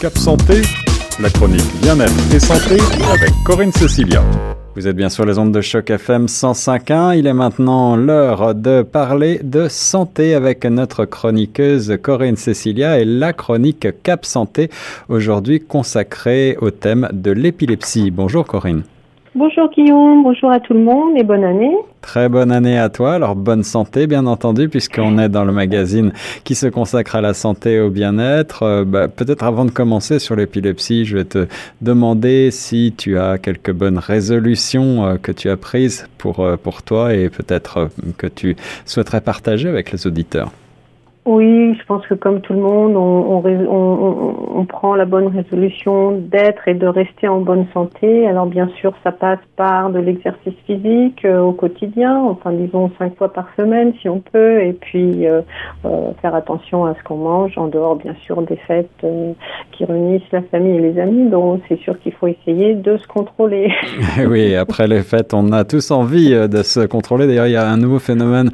Cap Santé, la chronique bien-être et santé avec Corinne Cecilia. Vous êtes bien sur les ondes de choc FM 105.1. Il est maintenant l'heure de parler de santé avec notre chroniqueuse Corinne Cecilia et la chronique Cap Santé aujourd'hui consacrée au thème de l'épilepsie. Bonjour Corinne. Bonjour Guillaume, bonjour à tout le monde et bonne année. Très bonne année à toi. Alors bonne santé bien entendu puisqu'on est dans le magazine qui se consacre à la santé et au bien-être. Euh, bah, peut-être avant de commencer sur l'épilepsie, je vais te demander si tu as quelques bonnes résolutions euh, que tu as prises pour, euh, pour toi et peut-être que tu souhaiterais partager avec les auditeurs. Oui, je pense que comme tout le monde, on, on, on, prend la bonne résolution d'être et de rester en bonne santé. Alors bien sûr, ça passe par de l'exercice physique euh, au quotidien, enfin disons cinq fois par semaine si on peut, et puis euh, euh, faire attention à ce qu'on mange en dehors bien sûr des fêtes qui réunissent la famille et les amis. Donc c'est sûr qu'il faut essayer de se contrôler. oui, après les fêtes, on a tous envie de se contrôler. D'ailleurs, il y a un nouveau phénomène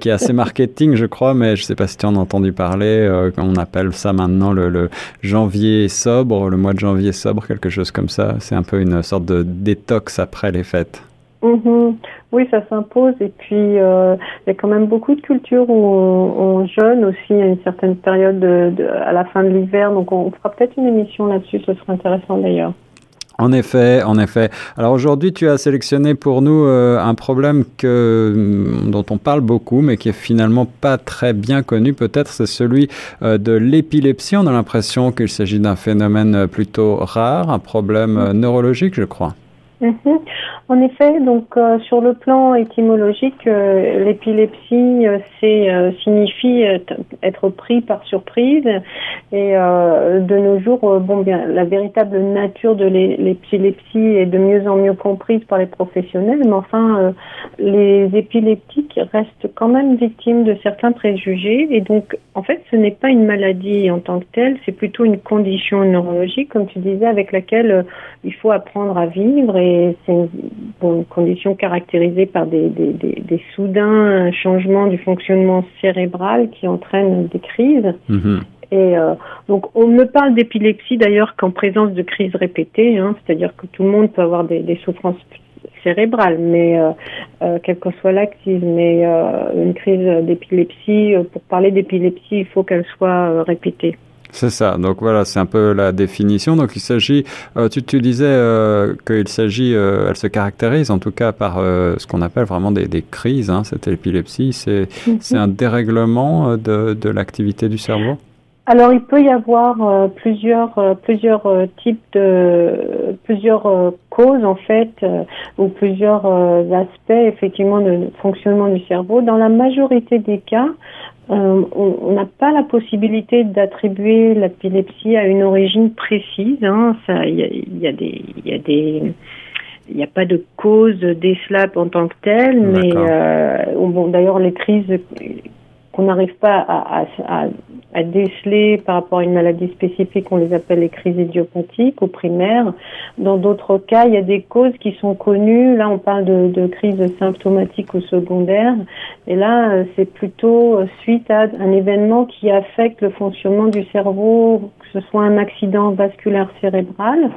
qui est assez marketing, je crois, mais je ne sais pas si tu entendu parler. Euh, on appelle ça maintenant le, janvier sobre, le mois de janvier sobre, quelque chose comme ça. C'est un peu une sorte de détox après les fêtes. Mhm. Oui, ça s'impose. Et puis, euh, il y a quand même beaucoup de cultures où on, jeûne aussi à une certaine période à la fin de l'hiver. Donc, on fera peut-être une émission là-dessus. Ce serait intéressant d'ailleurs. En effet, en effet. Alors aujourd'hui, tu as sélectionné pour nous euh, un problème que, mm, dont on parle beaucoup, mais qui est finalement pas très bien connu. Peut-être c'est celui euh, de l'épilepsie. On a l'impression qu'il s'agit d'un phénomène euh, plutôt rare, un problème neurologique, je crois. Mhm. En effet, donc euh, sur le plan étymologique, euh, l'épilepsie euh, c'est signifie être pris par surprise. Et de nos jours, bon la véritable nature de l'épilepsie est de mieux en mieux comprise par les professionnels, mais enfin les épileptiques restent quand même victimes de certains préjugés. Et donc en fait ce n'est pas une maladie en tant que telle, c'est plutôt une condition neurologique comme tu disais avec laquelle il faut apprendre à vivre c'est une, condition caractérisée par des, soudains changements du fonctionnement cérébral qui entraînent des crises. Mhm. Et euh, donc, on ne parle d'épilepsie d'ailleurs qu'en présence de crises répétées, hein. c'est-à-dire que tout le monde peut avoir des, souffrances cérébrales, mais euh, euh, quelle que soit l'active. Mais une crise d'épilepsie, pour parler d'épilepsie, il faut qu'elle soit répétée. C'est ça. Donc voilà, c'est un peu la définition. Donc il s'agit, euh, tu, tu, disais euh, qu'il s'agit, euh, elle se caractérise en tout cas par ce qu'on appelle vraiment des, des crises. Hein, cette épilepsie, c'est mhm. un dérèglement de, de l'activité du cerveau? Alors il peut y avoir plusieurs plusieurs types de plusieurs causes en fait ou plusieurs aspects effectivement de fonctionnement du cerveau. Dans la majorité des cas, euh, on n'a pas la possibilité d'attribuer l'épilepsie à une origine précise. Il hein. y, a, y, a des, y a des, il n'y a pas de cause des slaps en tant que telle, mais euh, bon, d'ailleurs les crises qu'on n'arrive pas à, déceler par rapport à une maladie spécifique, on les appelle les crises idiopathiques ou primaires. Dans d'autres cas, il y a des causes qui sont connues. Là, on parle de, de crises symptomatiques ou secondaires. Et là, c'est plutôt suite à un événement qui affecte le fonctionnement du cerveau, que ce soit un accident vasculaire cérébral,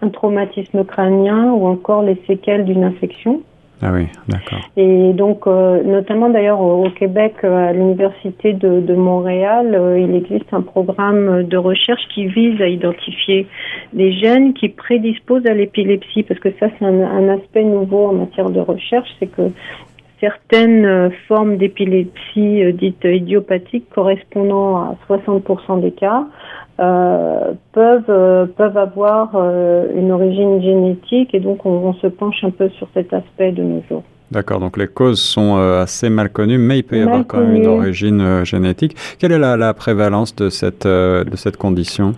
un traumatisme crânien ou encore les séquelles d'une infection. Ah oui, d'accord. Et donc, euh, notamment d'ailleurs au, Québec, euh, à l'Université de, Montréal, euh, il existe un programme de recherche qui vise à identifier les gènes qui prédisposent à l'épilepsie, parce que ça, c'est un, aspect nouveau en matière de recherche, c'est que certaines formes d'épilepsie dites idiopathiques correspondant à 60% des cas euh, peuvent euh, peuvent avoir euh, une origine génétique et donc on, se penche un peu sur cet aspect de nos jours. D'accord, donc les causes sont assez mal connues, mais il peut y avoir quand même une origine génétique. Quelle est la, la prévalence de cette, de cette condition?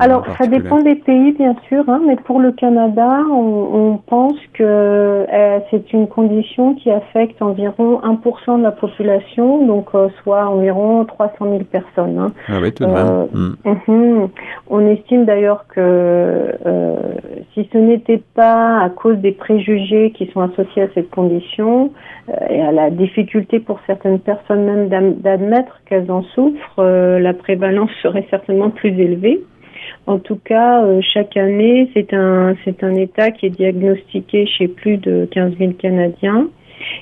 Alors, ça dépend des pays, bien sûr, hein, mais pour le Canada, on, pense que euh, c'est une condition qui affecte environ 1% de la population, donc euh, soit environ 300 000 personnes. Hein. Ah oui, tout de même. Euh, hmm. mhm. On estime d'ailleurs que si ce n'était pas à cause des préjugés qui sont associés à cette condition et à la difficulté pour certaines personnes même d'admettre qu'elles en souffrent, la prévalence serait certainement plus élevée. En tout cas, chaque année, c'est un, c'est un état qui est diagnostiqué chez plus de 15 000 Canadiens.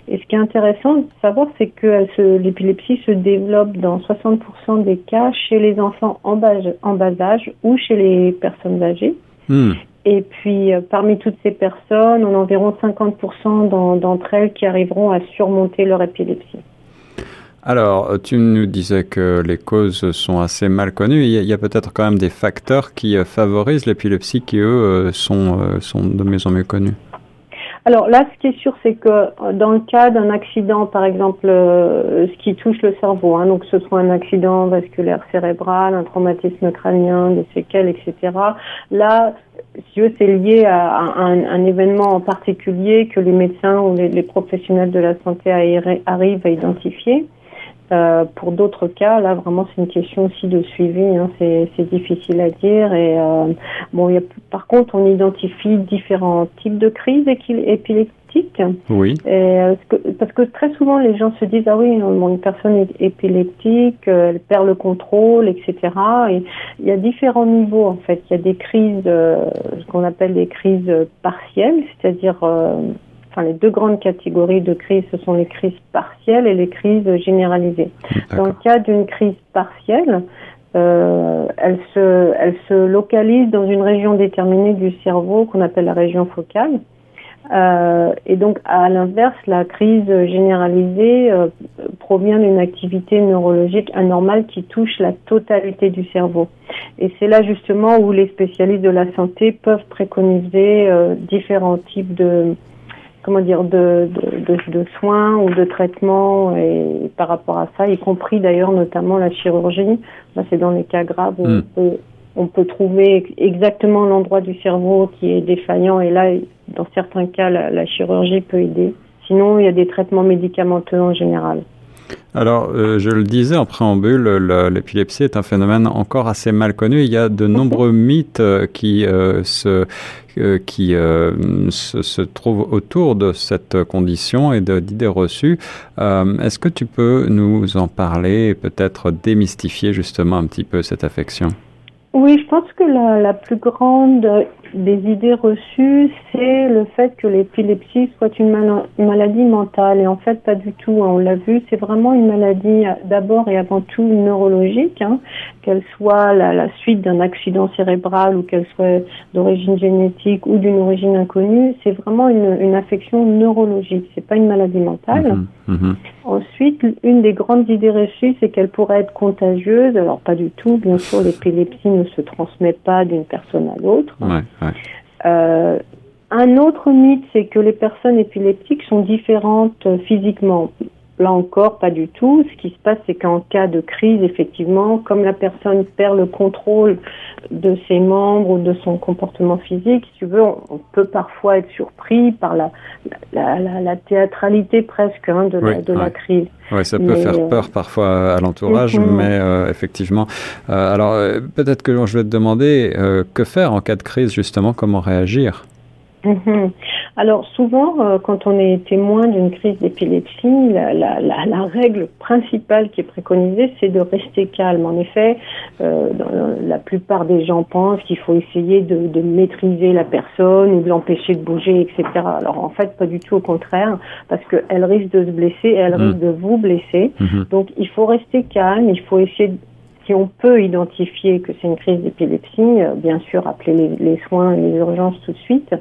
Et ce qui est intéressant de savoir, c'est que l'épilepsie se développe dans 60% des cas chez les enfants en bas, en bas âge ou chez les personnes âgées. Hmm. Et puis, euh, parmi toutes ces personnes, on a environ 50% d'entre elles qui arriveront à surmonter leur épilepsie. Alors, tu nous disais que les causes sont assez mal connues. Il y a, peut-être quand même des facteurs qui euh, favorisent l'épilepsie qui, eux, euh, sont, sont de mieux en mieux connus. Alors là, ce qui est sûr, c'est que euh, dans le cas d'un accident, par exemple, euh, ce qui touche le cerveau, hein, donc que ce soit un accident vasculaire cérébral, un traumatisme crânien, des séquelles, etc. Là, si c'est lié à, un, événement en particulier que les médecins ou les professionnels de la santé arrivent à identifier. Euh, pour d'autres cas, là vraiment c'est une question aussi de suivi. Hein, c'est difficile à dire. Et euh, bon, y a, par contre, on identifie différents types de crises épileptiques. Oui. Et, euh, parce que très souvent les gens se disent ah oui, une personne est épileptique, elle perd le contrôle, etc. Et il y a différents niveaux en fait. Il y a des crises, ce qu'on appelle des crises partielles, c'est-à-dire enfin les deux grandes catégories de crises, ce sont les crises partielles et les crises généralisées. Dans le cas d'une crise partielle, euh, elle, se, elle se localise dans une région déterminée du cerveau qu'on appelle la région focale. Euh, et donc, à l'inverse, la crise généralisée euh, provient d'une activité neurologique anormale qui touche la totalité du cerveau. Et c'est là justement où les spécialistes de la santé peuvent préconiser euh, différents types de, comment dire de, de, de, soins ou de traitements et par rapport à ça, y compris d'ailleurs notamment la chirurgie. C'est dans les cas graves où on, hmm. peut, on peut trouver exactement l'endroit du cerveau qui est défaillant et là, dans certains cas, la chirurgie peut aider. Sinon, il y a des traitements médicamenteux en général. Alors, euh, je le disais en préambule, l'épilepsie est un phénomène encore assez mal connu. Il y a de nombreux mythes euh, qui, euh, se, qui se, trouvent autour de cette condition et d'idées reçues. Est-ce que tu peux nous en parler et peut-être démystifier justement un petit peu cette affection? Oui, je pense que la, la, plus grande des idées reçues, c'est le fait que l'épilepsie soit une, maladie mentale. Et en fait, pas du tout. Hein. On l'a vu, c'est vraiment une maladie d'abord et avant tout neurologique, hein. qu'elle soit la, la suite d'un accident cérébral ou qu'elle soit d'origine génétique ou d'une origine inconnue. C'est vraiment une, une, affection neurologique. C'est pas une maladie mentale. Mm-hmm. Mm-hmm. Ensuite, une des grandes idées reçues, c'est qu'elle pourrait être contagieuse. Alors pas du tout. Bien sûr, l'épilepsie ne se transmet pas d'une personne à l'autre. Euh, un autre mythe, c'est que les personnes épileptiques sont différentes euh, physiquement. Là encore, pas du tout. Ce qui se passe, c'est qu'en cas de crise, effectivement, comme la personne perd le contrôle de ses membres ou de son comportement physique, si tu veux, on, peut parfois être surpris par la, la, théâtralité presque hein, de, la, crise. Oui, ça peut faire euh, peur parfois à l'entourage, mais euh, effectivement. Euh, alors, peut-être que je vais te demander que faire en cas de crise, justement, comment réagir? Mhm. Alors souvent, euh, quand on est témoin d'une crise d'épilepsie, la, la, la, la, règle principale qui est préconisée, c'est de rester calme. En effet, euh, la plupart des gens pensent qu'il faut essayer de, de, maîtriser la personne ou de l'empêcher de bouger, etc. Alors en fait, pas du tout au contraire, parce qu'elle risque de se blesser et elle mhm. risque de vous blesser. Mhm. Donc il faut rester calme, il faut essayer si on peut identifier que c'est une crise d'épilepsie, euh, bien sûr, appeler les, soins et les urgences tout de suite,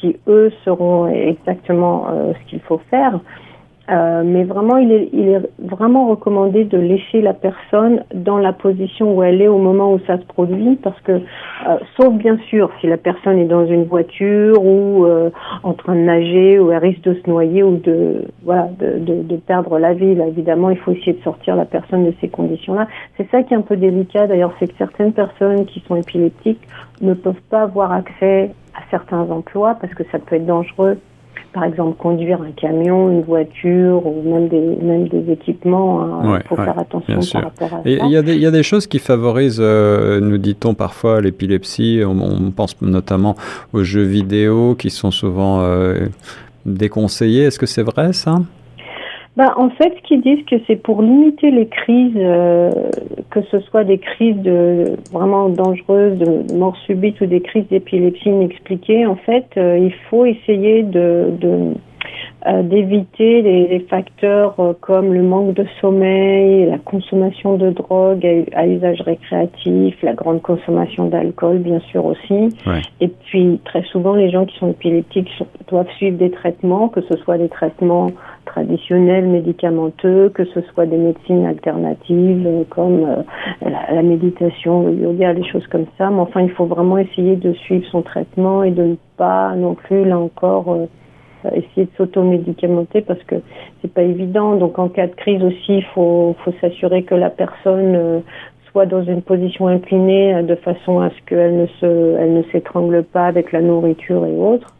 qui eux seront exactement euh, ce qu'il faut faire. Euh, mais vraiment, il est, il est vraiment recommandé de laisser la personne dans la position où elle est au moment où ça se produit, parce que, euh, sauf bien sûr, si la personne est dans une voiture ou euh, en train de nager, ou elle risque de se noyer ou de, voilà, de, de, de perdre la vie. Là, évidemment, il faut essayer de sortir la personne de ces conditions-là. C'est ça qui est un peu délicat. D'ailleurs, c'est que certaines personnes qui sont épileptiques ne peuvent pas avoir accès à certains emplois parce que ça peut être dangereux par exemple conduire un camion, une voiture ou même des, même des équipements. Il hein, faut faire attention par rapport à Et Il y, y, a des choses qui favorisent, euh, nous dit-on parfois, l'épilepsie. On, pense notamment aux jeux vidéo qui sont souvent euh, déconseillés. Est-ce que c'est vrai ça? Ben, En fait, ce qu'ils disent que c'est pour limiter les crises, euh, que ce soit des crises de, vraiment dangereuses, de mort subite ou des crises d'épilepsie inexpliquées, en fait, euh, il faut essayer de, de euh, d'éviter les, facteurs comme le manque de sommeil, la consommation de drogue à, usage récréatif, la grande consommation d'alcool bien sûr aussi. Et puis très souvent les gens qui sont épileptiques doivent suivre des traitements, que ce soit des traitements traditionnels, médicamenteux, que ce soit des médecines alternatives euh, comme la, la, méditation, le yoga, des choses comme ça. Mais enfin, il faut vraiment essayer de suivre son traitement et de ne pas non plus, là encore, essayer de s'automédicamenter parce que c'est pas évident. Donc en cas de crise aussi, il faut, faut s'assurer que la personne euh, soit dans une position inclinée euh, de façon à ce qu'elle ne se, elle ne s'étrangle pas avec la nourriture et autres.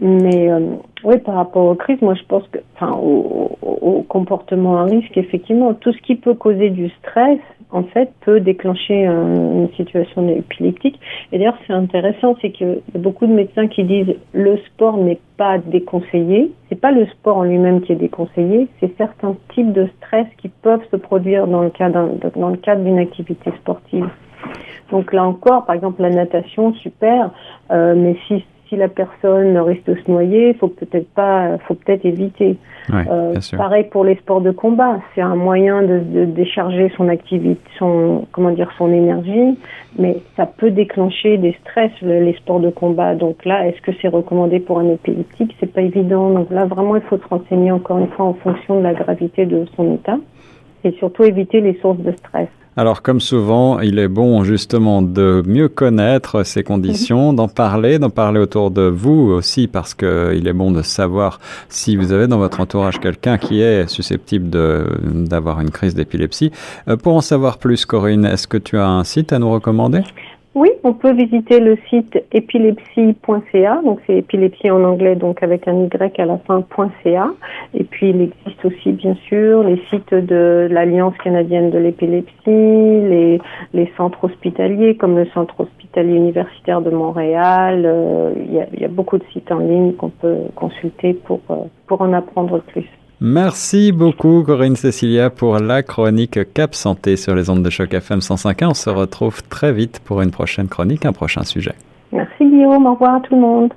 Mais euh, oui, par rapport aux crises, moi je pense que, enfin, au, au, comportement à risque, effectivement, tout ce qui peut causer du stress, en fait, peut déclencher une situation épileptique. Et d'ailleurs, c'est intéressant, c'est qu'il y a beaucoup de médecins qui disent le sport n'est pas déconseillé. C'est pas le sport en lui-même qui est déconseillé, c'est certains types de stress qui peuvent se produire dans le cadre dans le cadre d'une activité sportive. Donc là encore, par exemple, la natation, super, euh, mais si si la personne risque de se noyer, faut peut-être pas, faut peut-être éviter. euh, pareil pour les sports de combat, c'est un moyen de, de, décharger son activité, son comment dire, son énergie, mais ça peut déclencher des stress les sports de combat. Donc là, est-ce que c'est recommandé pour un épileptique? C'est pas évident. Donc là, vraiment, il faut se renseigner encore une fois en fonction de la gravité de son état et surtout éviter les sources de stress. Alors comme souvent, il est bon justement de mieux connaître ces conditions, d'en parler, d'en parler autour de vous aussi parce que il est bon de savoir si vous avez dans votre entourage quelqu'un qui est susceptible d'avoir une crise d'épilepsie. Euh, pour en savoir plus, Corinne, est-ce que tu as un site à nous recommander? Oui, on peut visiter le site épilepsie.ca, donc c'est épilepsie en anglais, donc avec un Y à la fin.ca. Et puis il existe aussi, bien sûr, les sites de l'Alliance canadienne de l'épilepsie, les, les centres hospitaliers, comme le Centre hospitalier universitaire de Montréal. Euh, il, y a, y a, beaucoup de sites en ligne qu'on peut consulter pour, euh, pour en apprendre plus. Merci beaucoup Corinne Cécilia pour la chronique Cap Santé sur les ondes de choc FM 105.1. On se retrouve très vite pour une prochaine chronique, un prochain sujet. Merci Guillaume, au revoir tout le monde.